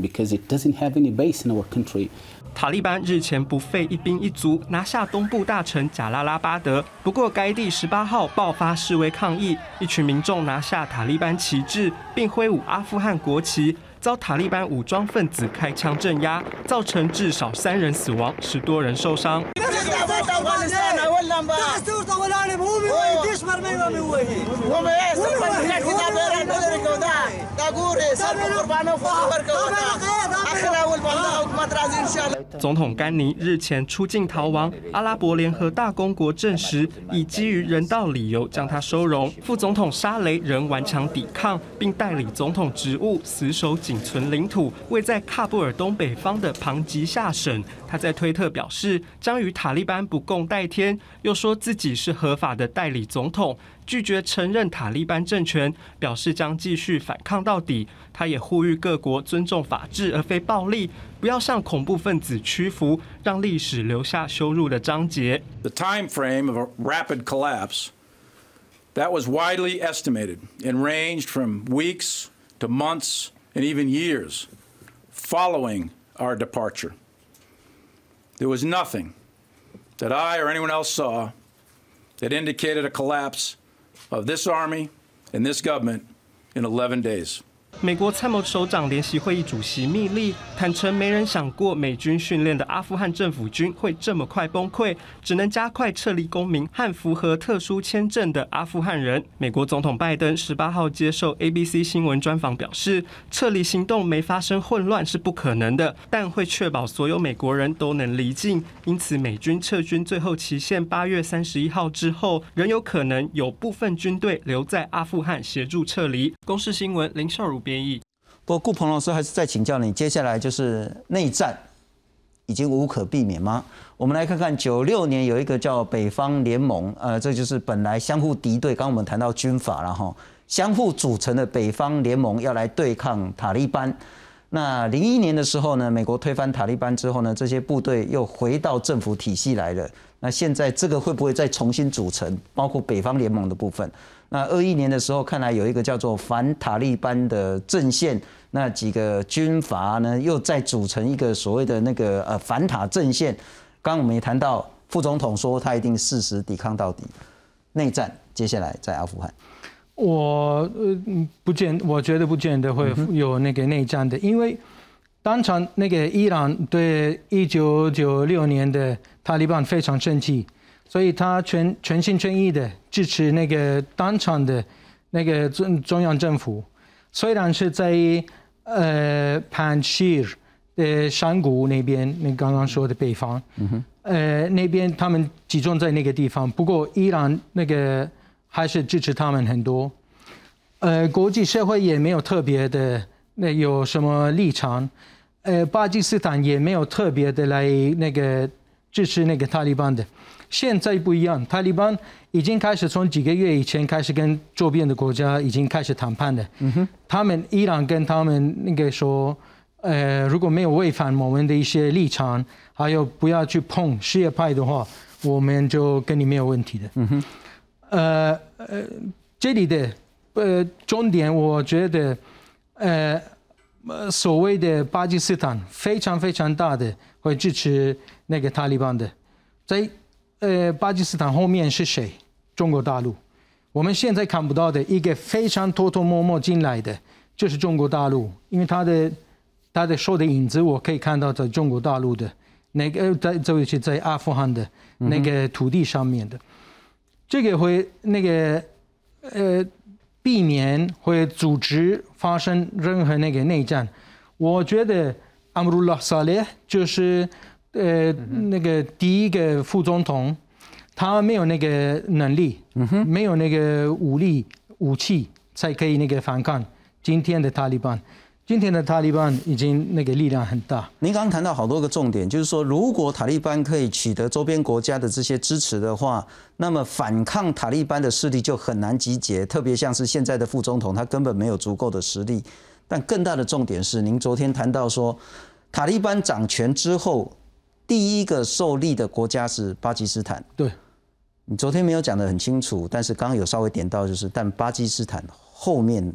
because it doesn't have any base in our country. 塔利班日前不费一兵一卒拿下东部大城贾拉拉巴德，不过该地十八号爆发示威抗议，一群民众拿下塔利班旗帜并挥舞阿富汗国旗， 遭塔利班武装分子开枪镇压，造成至少三人死亡，十多人受伤。总统甘尼日前出境逃亡，阿拉伯联合大公国证实以基于人道理由将他收容。副总统沙雷仍顽强抵抗，并代理总统职务，死守仅存领土，位在喀布尔东北方的庞吉下省。他在推特表示将与塔利班不共戴天，又说自己是合法的代理总统，拒绝承认塔利班政权，表示将继续反抗到底。他也呼吁各国尊重法治而非暴力，不要向恐怖分子屈服，让历史留下羞辱的章节。The time frame of a rapid collapse that was widely estimated and ranged from weeks to months and even years following our departure. There was nothing that I or anyone else saw that indicated a collapse of this army and this government in 11 days. 美国参谋首长联席会议主席密利坦诚，没人想过美军训练的阿富汗政府军会这么快崩溃，只能加快撤离公民和符合特殊签证的阿富汗人。美国总统拜登十八号接受 ABC 新闻专访表示，撤离行动没发生混乱是不可能的，但会确保所有美国人都能离境。因此，美军撤军最后期限八月三十一号之后，仍有可能有部分军队留在阿富汗协助撤离。公视新闻林少如编译。不过顾鹏老师还是再请教你，接下来就是内战，已经无可避免吗？我们来看看九六年有一个叫北方联盟，呃，这就是本来相互敌对，刚刚我们谈到军阀了哈，相互组成的北方联盟要来对抗塔利班。那零一年的时候呢，美国推翻塔利班之后呢，这些部队又回到政府体系来了。那现在这个会不会再重新组成，包括北方联盟的部分？那二一年的时候，看来有一个叫做反塔利班的阵线，那几个军阀呢又再组成一个所谓的那个呃反塔阵线。刚刚我们也谈到，副总统说他一定誓死抵抗到底。内战接下来在阿富汗。我呃不见，我觉得不见得会有那个内战的，因为当场那个伊朗对一九九六年的塔利班非常生气，所以他全全心全意的支持那个当场的那个中中央政府，虽然是在呃潘希尔的山谷那边，你刚刚说的北方，呃那边他们集中在那个地方，不过伊朗那个。还是支持他们很多，呃，国际社会也没有特别的那有什么立场，呃，巴基斯坦也没有特别的来那个支持那个塔利班的。现在不一样，塔利班已经开始从几个月以前开始跟周边的国家已经开始谈判了。嗯哼，他们伊朗跟他们那个说，呃，如果没有违反我们的一些立场，还有不要去碰什叶派的话，我们就跟你没有问题的。嗯哼。呃呃，这里的呃重点，我觉得，呃呃，所谓的巴基斯坦非常非常大的会支持那个塔利班的，在呃巴基斯坦后面是谁？中国大陆。我们现在看不到的一个非常偷偷摸摸进来的，就是中国大陆，因为他的他的说的影子，我可以看到在中国大陆的那个在这位是在阿富汗的那个土地上面的。这个会那个呃避免会组织发生任何那个内战。我觉得阿姆鲁拉萨列就是呃那个第一个副总统，他没有那个能力，嗯没有那个武力武器，才可以那个反抗今天的塔利班。今天的塔利班已经那个力量很大。您刚刚谈到好多个重点，就是说，如果塔利班可以取得周边国家的这些支持的话，那么反抗塔利班的势力就很难集结。特别像是现在的副总统，他根本没有足够的实力。但更大的重点是，您昨天谈到说，塔利班掌权之后，第一个受力的国家是巴基斯坦。对。你昨天没有讲得很清楚，但是刚刚有稍微点到，就是但巴基斯坦后面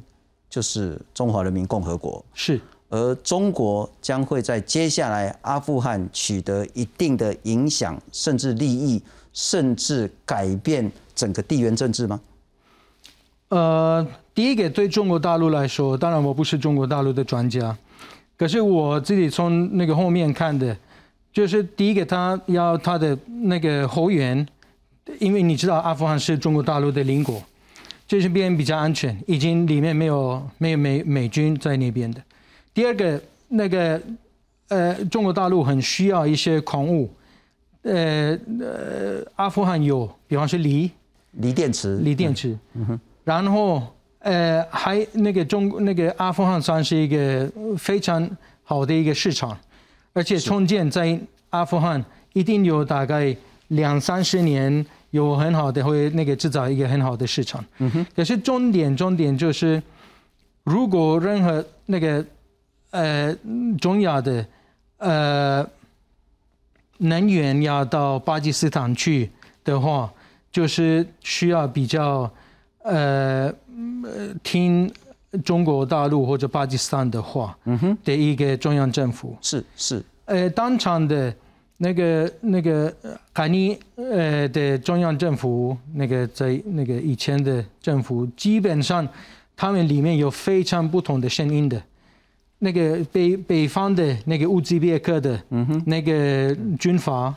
就是中华人民共和国，是，而中国将会在接下来阿富汗取得一定的影响，甚至利益，甚至改变整个地缘政治吗？呃，第一个对中国大陆来说，当然我不是中国大陆的专家，可是我自己从那个后面看的，就是第一个他要他的那个后援。因为你知道阿富汗是中国大陆的邻国，这边比较安全，已经里面没有没有美美军在那边的。第二个，那个呃，中国大陆很需要一些矿物，呃呃，阿富汗有，比方说锂，锂电池，锂电池。嗯。然后呃，还那个中那个阿富汗算是一个非常好的一个市场，而且重建在阿富汗一定有大概。两三十年有很好的会那个制造一个很好的市场，嗯哼。可是重点重点就是，如果任何那个呃重要的呃能源要到巴基斯坦去的话，就是需要比较呃听中国大陆或者巴基斯坦的话，嗯哼，的一个中央政府是是呃当场的。那个那个卡尼呃的中央政府，那个在那个以前的政府，基本上他们里面有非常不同的声音的。那个北北方的那个乌兹别克的，嗯哼，那个军阀，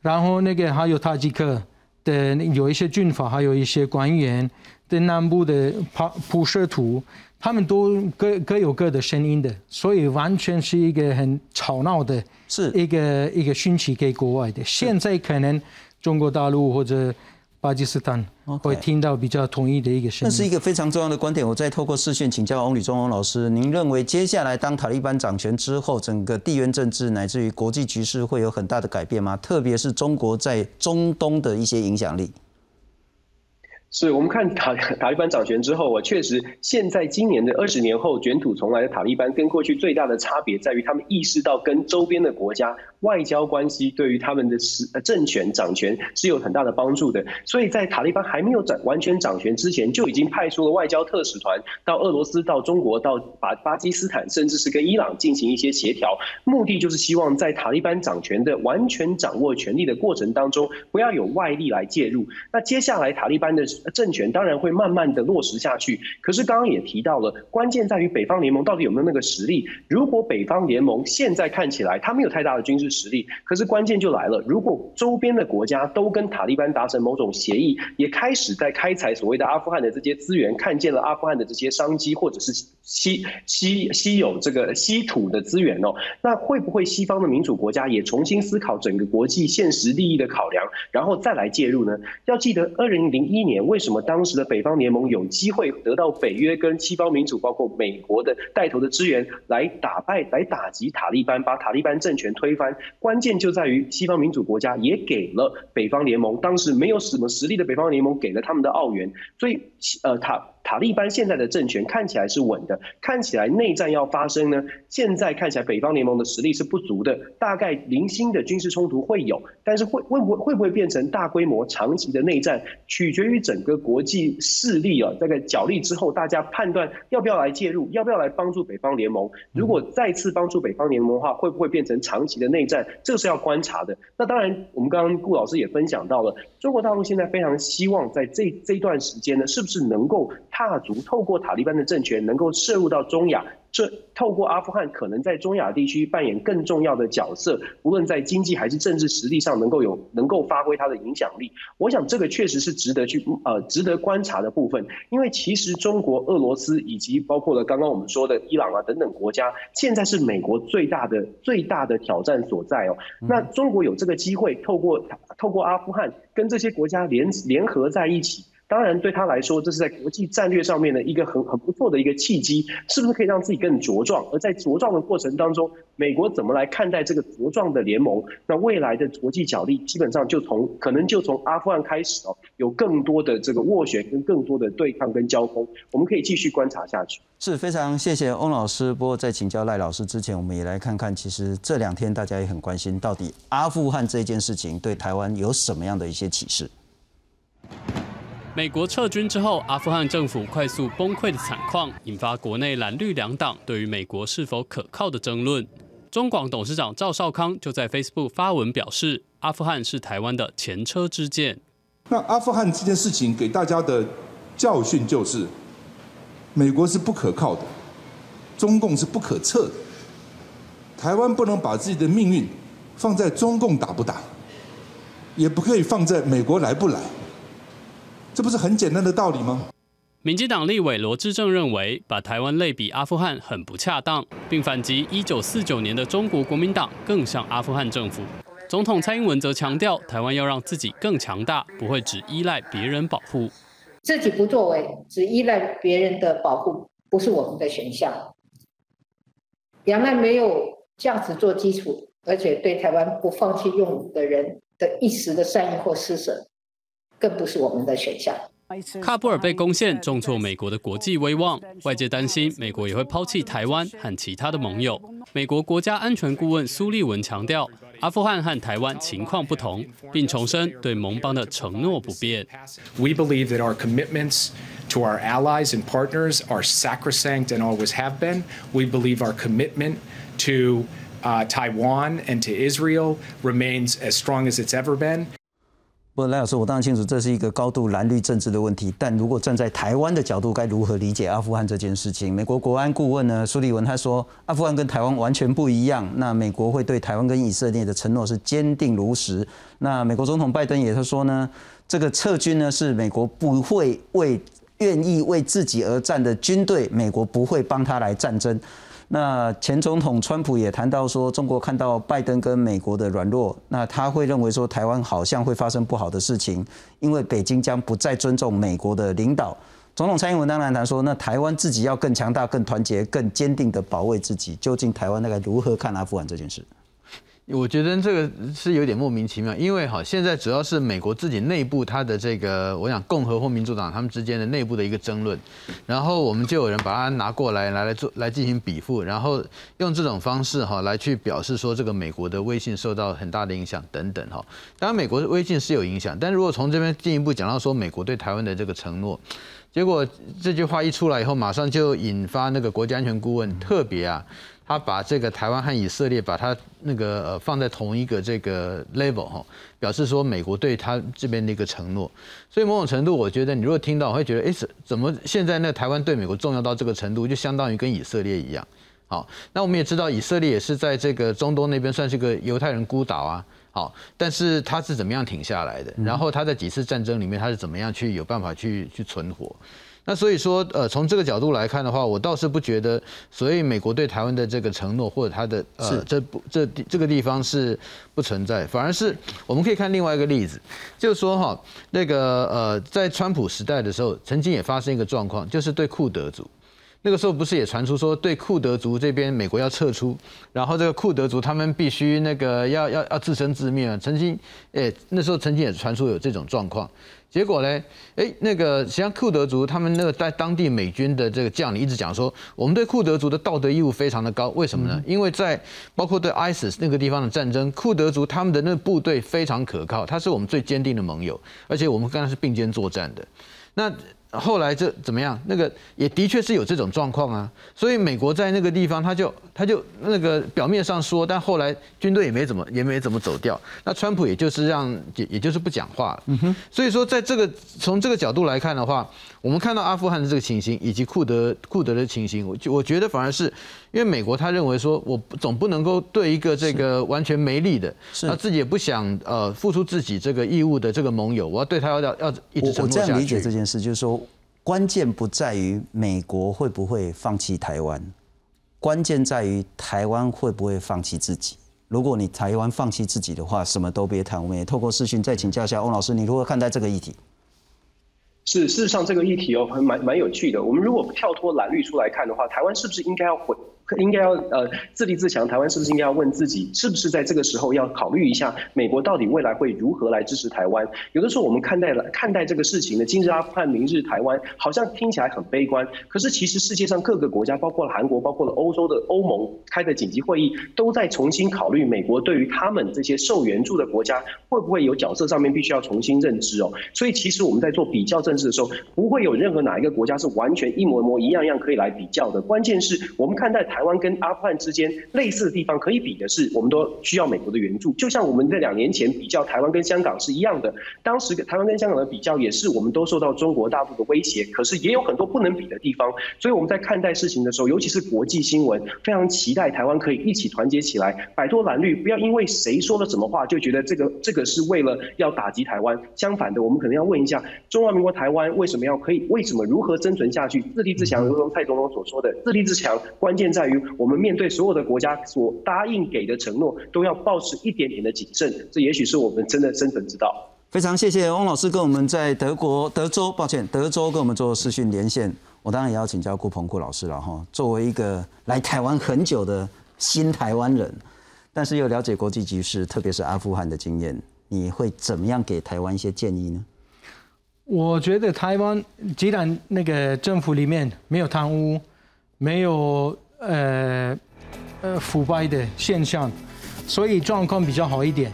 然后那个还有塔吉克的有一些军阀，还有一些官员的南部的普普什图。他们都各各有各的声音的，所以完全是一个很吵闹的，是一个一个讯息给国外的。现在可能中国大陆或者巴基斯坦会听到比较统一的一个声音。那是一个非常重要的观点。我再透过视讯请教翁吕中翁老师，您认为接下来当塔利班掌权之后，整个地缘政治乃至于国际局势会有很大的改变吗？特别是中国在中东的一些影响力。是我们看塔塔利班掌权之后啊，确实现在今年的二十年后卷土重来的塔利班，跟过去最大的差别在于，他们意识到跟周边的国家外交关系对于他们的实政权掌权是有很大的帮助的。所以在塔利班还没有掌完全掌权之前，就已经派出了外交特使团到俄罗斯、到中国、到巴巴基斯坦，甚至是跟伊朗进行一些协调，目的就是希望在塔利班掌权的完全掌握权力的过程当中，不要有外力来介入。那接下来塔利班的。政权当然会慢慢的落实下去，可是刚刚也提到了，关键在于北方联盟到底有没有那个实力。如果北方联盟现在看起来他没有太大的军事实力，可是关键就来了，如果周边的国家都跟塔利班达成某种协议，也开始在开采所谓的阿富汗的这些资源，看见了阿富汗的这些商机，或者是稀稀稀有这个稀土的资源哦，那会不会西方的民主国家也重新思考整个国际现实利益的考量，然后再来介入呢？要记得，二零零一年。为什么当时的北方联盟有机会得到北约跟西方民主，包括美国的带头的支援，来打败、来打击塔利班，把塔利班政权推翻？关键就在于西方民主国家也给了北方联盟，当时没有什么实力的北方联盟给了他们的澳元，所以呃塔。塔利班现在的政权看起来是稳的，看起来内战要发生呢。现在看起来北方联盟的实力是不足的，大概零星的军事冲突会有，但是会会不会会不会变成大规模长期的内战，取决于整个国际势力啊，这个角力之后，大家判断要不要来介入，要不要来帮助北方联盟。如果再次帮助北方联盟的话，会不会变成长期的内战？这个是要观察的。那当然，我们刚刚顾老师也分享到了，中国大陆现在非常希望在这这段时间呢，是不是能够。踏足透过塔利班的政权，能够涉入到中亚，这透过阿富汗可能在中亚地区扮演更重要的角色，无论在经济还是政治实力上，能够有能够发挥它的影响力。我想这个确实是值得去呃值得观察的部分，因为其实中国、俄罗斯以及包括了刚刚我们说的伊朗啊等等国家，现在是美国最大的最大的挑战所在哦。那中国有这个机会，透过透过阿富汗跟这些国家联联合在一起。当然，对他来说，这是在国际战略上面的一个很很不错的一个契机，是不是可以让自己更茁壮？而在茁壮的过程当中，美国怎么来看待这个茁壮的联盟？那未来的国际角力，基本上就从可能就从阿富汗开始哦，有更多的这个斡旋跟更多的对抗跟交锋，我们可以继续观察下去。是非常谢谢翁老师。不过在请教赖老师之前，我们也来看看，其实这两天大家也很关心，到底阿富汗这件事情对台湾有什么样的一些启示？美国撤军之后，阿富汗政府快速崩溃的惨况，引发国内蓝绿两党对于美国是否可靠的争论。中广董事长赵少康就在 Facebook 发文表示，阿富汗是台湾的前车之鉴。那阿富汗这件事情给大家的教训就是，美国是不可靠的，中共是不可测的，台湾不能把自己的命运放在中共打不打，也不可以放在美国来不来。这不是很简单的道理吗？民进党立委罗志正认为，把台湾类比阿富汗很不恰当，并反击一九四九年的中国国民党更像阿富汗政府。总统蔡英文则强调，台湾要让自己更强大，不会只依赖别人保护。自己不作为，只依赖别人的保护，不是我们的选项。两岸没有价值做基础，而且对台湾不放弃用武的人的一时的善意或施舍。更不是我们的选项。喀布尔被攻陷，重挫美国的国际威望，外界担心美国也会抛弃台湾和其他的盟友。美国国家安全顾问苏利文强调，阿富汗和台湾情况不同，并重申对盟邦的承诺不变。We believe that our commitments to our allies and partners are sacrosanct and always have been. We believe our commitment to Taiwan and to Israel remains as strong as it's ever been. 不，赖老师，我当然清楚这是一个高度蓝绿政治的问题。但如果站在台湾的角度，该如何理解阿富汗这件事情？美国国安顾问呢，苏利文他说，阿富汗跟台湾完全不一样。那美国会对台湾跟以色列的承诺是坚定如石。那美国总统拜登也是说呢，这个撤军呢是美国不会为愿意为自己而战的军队，美国不会帮他来战争。那前总统川普也谈到说，中国看到拜登跟美国的软弱，那他会认为说台湾好像会发生不好的事情，因为北京将不再尊重美国的领导。总统蔡英文当然谈说，那台湾自己要更强大、更团结、更坚定地保卫自己。究竟台湾那该如何看阿富汗这件事？我觉得这个是有点莫名其妙，因为哈，现在主要是美国自己内部它的这个，我想共和或民主党他们之间的内部的一个争论，然后我们就有人把它拿过来来来做来进行比附，然后用这种方式哈来去表示说这个美国的威信受到很大的影响等等哈。当然美国的威信是有影响，但如果从这边进一步讲到说美国对台湾的这个承诺，结果这句话一出来以后，马上就引发那个国家安全顾问特别啊。他把这个台湾和以色列把它那个呃放在同一个这个 level 哈，表示说美国对他这边的一个承诺，所以某种程度我觉得你如果听到会觉得哎怎怎么现在那台湾对美国重要到这个程度，就相当于跟以色列一样，好，那我们也知道以色列也是在这个中东那边算是个犹太人孤岛啊，好，但是他是怎么样挺下来的？然后他在几次战争里面他是怎么样去有办法去去存活？那所以说，呃，从这个角度来看的话，我倒是不觉得，所以美国对台湾的这个承诺或者他的呃，这不这这个地方是不存在，反而是我们可以看另外一个例子，就是说哈，那个呃，在川普时代的时候，曾经也发生一个状况，就是对库德族。那个时候不是也传出说对库德族这边美国要撤出，然后这个库德族他们必须那个要要要自生自灭啊？曾经，诶，那时候曾经也传出有这种状况，结果呢，诶，那个实际上库德族他们那个在当地美军的这个将领一直讲说，我们对库德族的道德义务非常的高，为什么呢？因为在包括对 ISIS 那个地方的战争，库德族他们的那个部队非常可靠，他是我们最坚定的盟友，而且我们跟他是并肩作战的，那。后来这怎么样？那个也的确是有这种状况啊，所以美国在那个地方，他就他就那个表面上说，但后来军队也没怎么也没怎么走掉。那川普也就是让也也就是不讲话了。嗯哼。所以说，在这个从这个角度来看的话，我们看到阿富汗的这个情形，以及库德库德的情形，我我觉得反而是因为美国他认为说，我总不能够对一个这个完全没力的，他自己也不想呃付出自己这个义务的这个盟友，我要对他要要要一直承诺下去。我这样理解这件事，就是说。关键不在于美国会不会放弃台湾，关键在于台湾会不会放弃自己。如果你台湾放弃自己的话，什么都别谈。我们也透过视讯再请教一下翁老师，你如何看待这个议题？是，事实上这个议题哦，蛮蛮有趣的。我们如果跳脱蓝绿出来看的话，台湾是不是应该要回应该要呃自立自强，台湾是不是应该要问自己，是不是在这个时候要考虑一下，美国到底未来会如何来支持台湾？有的时候我们看待了看待这个事情呢，今日阿富汗，明日台湾，好像听起来很悲观，可是其实世界上各个国家，包括了韩国，包括了欧洲的欧盟开的紧急会议，都在重新考虑美国对于他们这些受援助的国家，会不会有角色上面必须要重新认知哦。所以其实我们在做比较政治的时候，不会有任何哪一个国家是完全一模一模一样样可以来比较的。关键是我们看待台台湾跟阿富汗之间类似的地方，可以比的是，我们都需要美国的援助。就像我们在两年前比较台湾跟香港是一样的，当时台湾跟香港的比较也是，我们都受到中国大陆的威胁，可是也有很多不能比的地方。所以我们在看待事情的时候，尤其是国际新闻，非常期待台湾可以一起团结起来，摆脱蓝绿，不要因为谁说了什么话就觉得这个这个是为了要打击台湾。相反的，我们可能要问一下，中华民国台湾为什么要可以，为什么如何生存下去？自立自强，如同蔡总统所说的，自立自强关键在于我们面对所有的国家所答应给的承诺，都要保持一点点的谨慎。这也许是我们真的生存之道。非常谢谢翁老师跟我们在德国德州，抱歉，德州跟我们做视讯连线。我当然也要请教顾鹏顾老师了哈。作为一个来台湾很久的新台湾人，但是又了解国际局势，特别是阿富汗的经验，你会怎么样给台湾一些建议呢？我觉得台湾既然那个政府里面没有贪污，没有呃呃腐败的现象，所以状况比较好一点。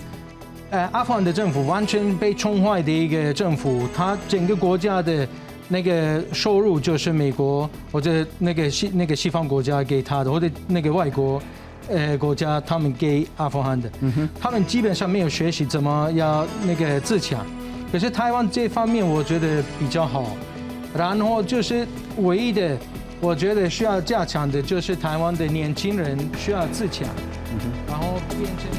呃，阿富汗的政府完全被宠坏的一个政府，它整个国家的。那个收入就是美国或者那个西那个西方国家给他的，或者那个外国呃国家他们给阿富汗的，嗯哼他们基本上没有学习怎么要那个自强。可是台湾这方面我觉得比较好，然后就是唯一的我觉得需要加强的就是台湾的年轻人需要自强，然后变成。